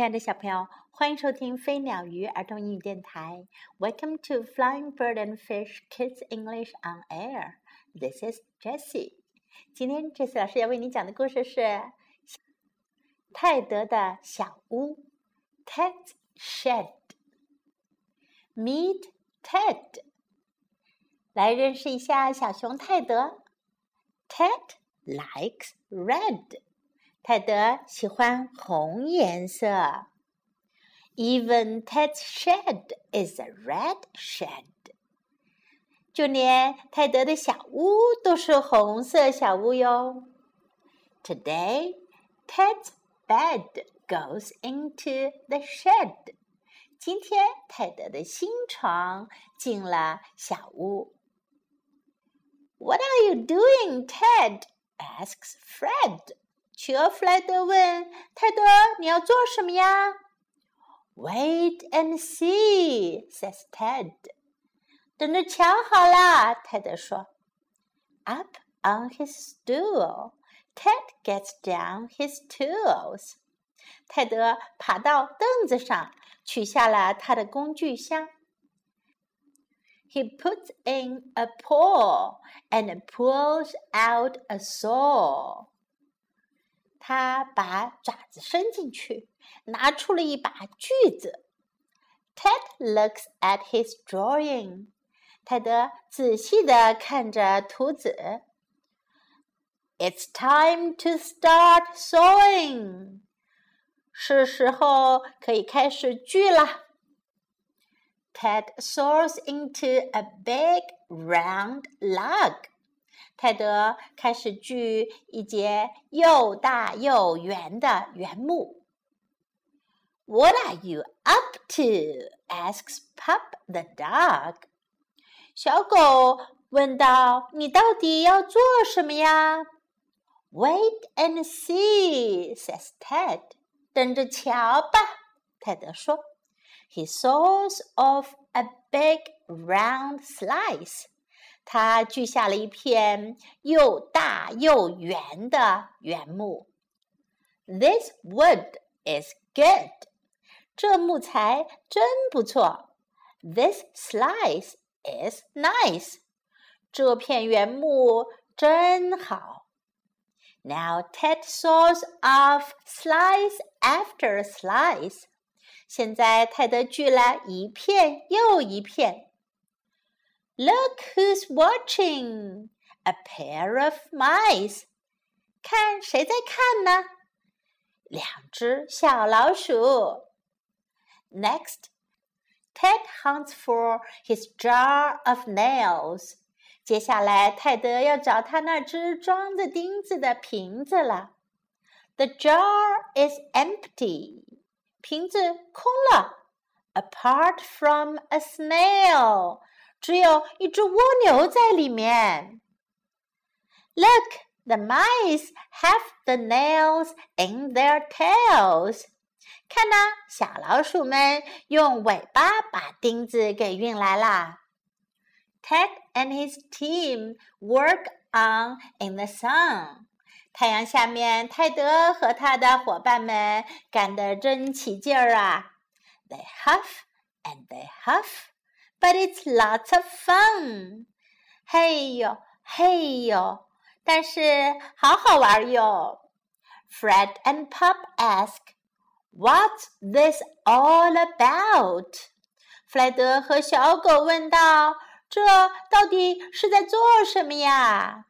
亲爱的小朋友，欢迎收听飞鸟鱼儿童英语电台。Welcome to Flying Bird and Fish Kids English on Air. This is Jessie. 今天 Jessie 老师要为你讲的故事是泰德的小屋 （Ted's Shed）。Meet Ted. 来认识一下小熊泰德。Ted likes red. 泰德喜欢红颜色。Even Ted's shed is a red shed。就连泰德的小屋都是红色小屋哟。Today, Ted's bed goes into the shed。今天泰德的新床进了小屋。What are you doing, Ted? asks Fred. 企鹅弗莱德问泰德：“你要做什么呀？”“Wait and see,” says Ted. 等着瞧好了，泰德说。Up on his stool, Ted gets down his tools. 泰德爬到凳子上，取下了他的工具箱。He puts in a paw and pulls out a saw. 他把爪子伸进去，拿出了一把锯子。Ted looks at his drawing。泰德仔细地看着图纸。It's time to start sewing。是时候可以开始锯了。Ted saws into a big round log。 泰德开始锯一节又大又圆的原木。What are you up to? asks Pup the dog. 小狗问道：“你到底要做什么呀？”Wait and see, says Ted. 等着瞧吧，泰德说。He saws off a big round slice. 他锯下了一片又大又圆的原木。This wood is good。这木材真不错。This slice is nice。这片原木真好。Now Ted saws off slice after slice。现在泰德锯了一片又一片。Look who's watching! A pair of mice. 看谁在看呢？两只小老鼠。Next, Ted hunts for his jar of nails. 接下来，泰德要找他那只装着钉子的瓶子了。The jar is empty. 瓶子空了。Apart from a snail. 只有一只蜗牛在里面。Look, the mice have the nails in their tails. 看呐，小老鼠们用尾巴把钉子给运来啦。Ted and his team work on in the sun. 太阳下面，泰德和他的伙伴们干得真起劲儿啊！They huff and they huff but it's lots of fun. hey yo, hey 嘿呦，嘿呦，但是好好玩哟。Fred and Pup ask, "What's this all about?" 弗莱德和小狗问道：“这到底是在做什么呀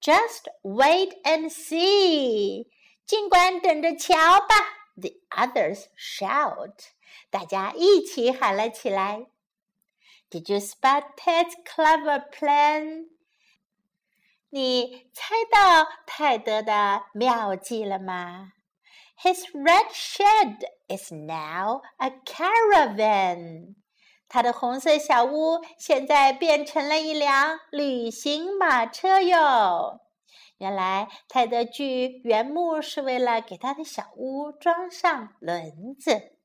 ？”Just wait and see，尽管等着瞧吧。The others shout. 大家一起喊了起来：“Did you spot Ted's clever plan？” 你猜到泰德的妙计了吗？His red shed is now a caravan。他的红色小屋现在变成了一辆旅行马车哟。原来泰德锯原木是为了给他的小屋装上轮子。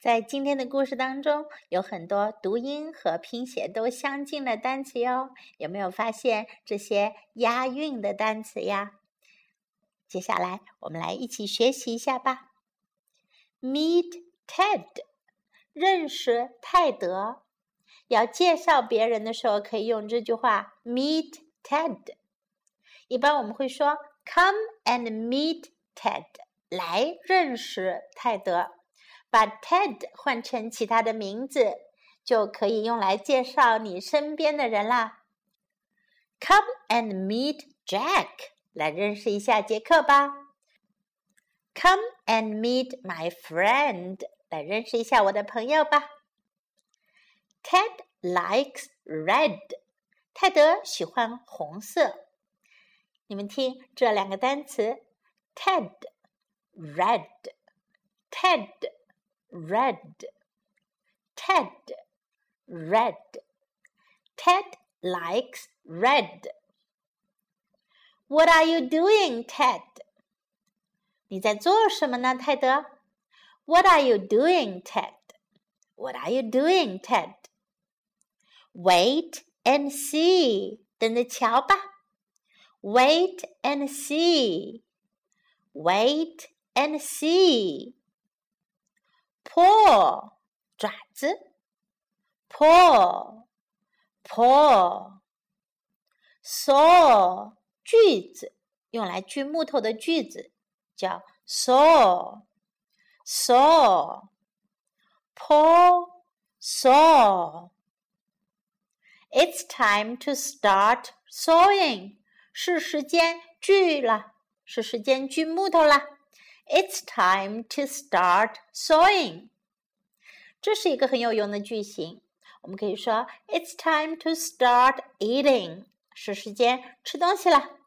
在今天的故事当中，有很多读音和拼写都相近的单词哟。有没有发现这些押韵的单词呀？接下来我们来一起学习一下吧。Meet Ted，认识泰德。要介绍别人的时候，可以用这句话：Meet Ted。一般我们会说：Come and meet Ted，来认识泰德。把 Ted 换成其他的名字，就可以用来介绍你身边的人啦。Come and meet Jack，来认识一下杰克吧。Come and meet my friend，来认识一下我的朋友吧。Ted likes red，泰德喜欢红色。你们听这两个单词：Ted，red，Ted。red red. Ted likes red. What are you doing, Ted? 你在做什么呢，泰德？What are you doing, Ted? What are you doing, Ted? Wait and see. 等着瞧吧。Wait and see. Wait and see paw 爪子，paw paw saw 锯子，用来锯木头的锯子叫 saw saw paw saw It's time to start sawing，是时间锯了，是时间锯木头了。 It's time to start sewing。这是一个很有用的句型。我们可以说，It's time to start eating。是时间吃东西了。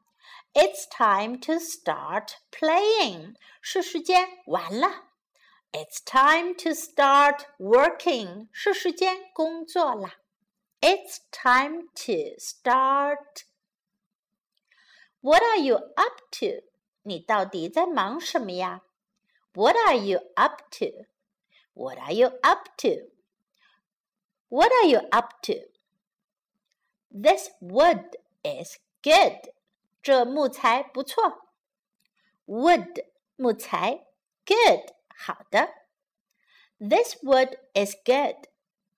It's time to start playing。是时间玩了。It's time to start working。是时间工作了。It's time to start. What are you up to? 你到底在忙什么呀？What are you up to? What are you up to? What are you up to? This wood is good. 这木材不错。Wood 木材，good 好的。This wood is good.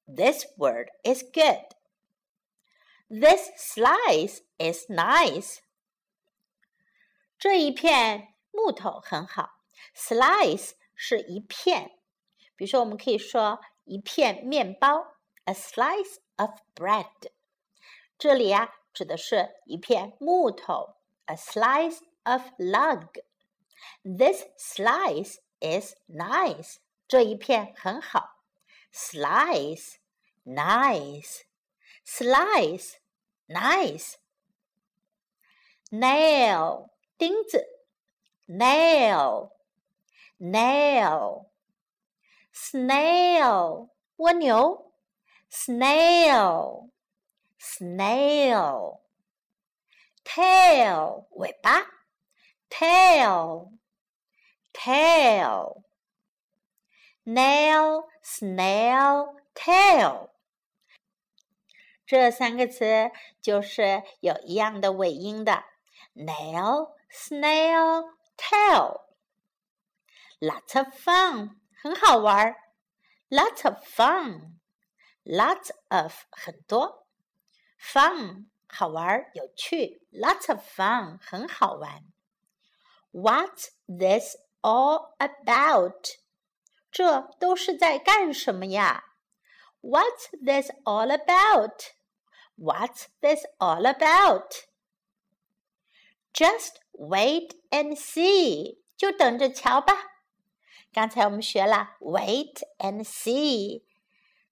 This word is good. This slice is nice. 这一片木头很好，slice 是一片，比如说我们可以说一片面包，a slice of bread。这里呀指的是一片木头，a slice of log。This slice is nice。这一片很好，slice，nice，slice，nice，nail。钉子，nail，nail，snail，蜗牛，snail，snail，tail，尾巴，tail，tail，nail，snail，tail，这三个词就是有一样的尾音的，nail。snail tail. Lots of fun，很好玩儿。Lots of fun，lots of 很多，fun 好玩儿有趣。Lots of fun 很好玩。What's this all about？这都是在干什么呀？What's this all about？What's this all about？just wait and see，就等着瞧吧。刚才我们学了 wait and see，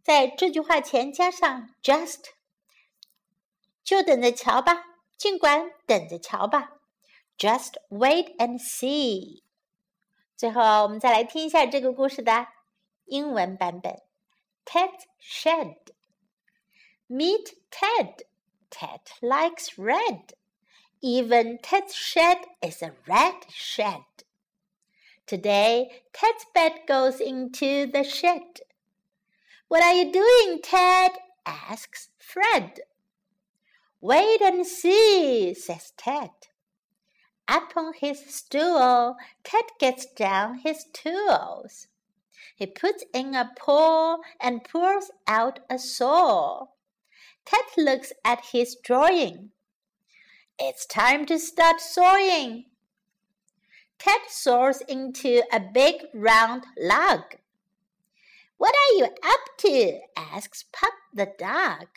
在这句话前加上 just，就等着瞧吧。尽管等着瞧吧，just wait and see。最后，我们再来听一下这个故事的英文版本。Ted shed. Meet Ted. Ted likes red. Even Ted's shed is a red shed. Today, Ted's bed goes into the shed. What are you doing, Ted? asks Fred. Wait and see, says Ted. Up on his stool, Ted gets down his tools. He puts in a paw and pulls out a saw. Ted looks at his drawing. It's time to start sawing. Ted saws into a big round log. What are you up to? asks Pup the dog.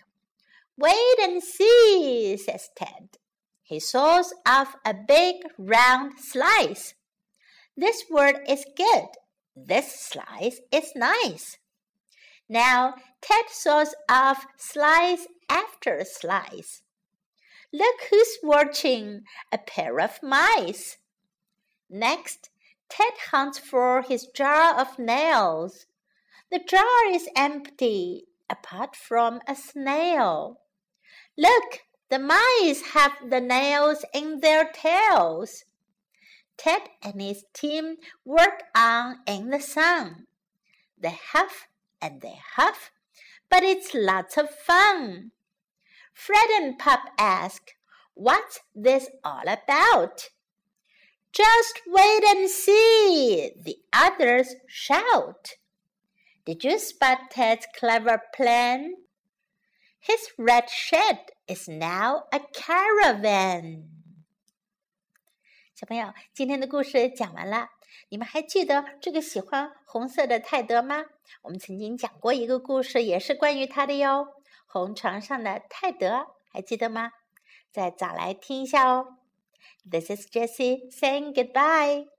Wait and see, says Ted. He saws off a big round slice. This word is good. This slice is nice. Now Ted saws off slice after slice. Look who's watching, a pair of mice. Next, Ted hunts for his jar of nails. The jar is empty, apart from a snail. Look, the mice have the nails in their tails. Ted and his team work on in the sun. They huff and they huff, but it's lots of fun. Fred and Pup ask, What's this all about? Just wait and see, the others shout. Did you spot Ted's clever plan? His red shed is now a caravan. 小朋友，今天的故事讲完了。你们还记得这个喜欢红色的泰德吗？我们曾经讲过一个故事，也是关于他的哟。 红床上的泰德，还记得吗？再找来听一下哦。This is Jessie saying goodbye.